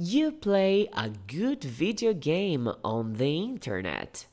You play a good video game on the internet.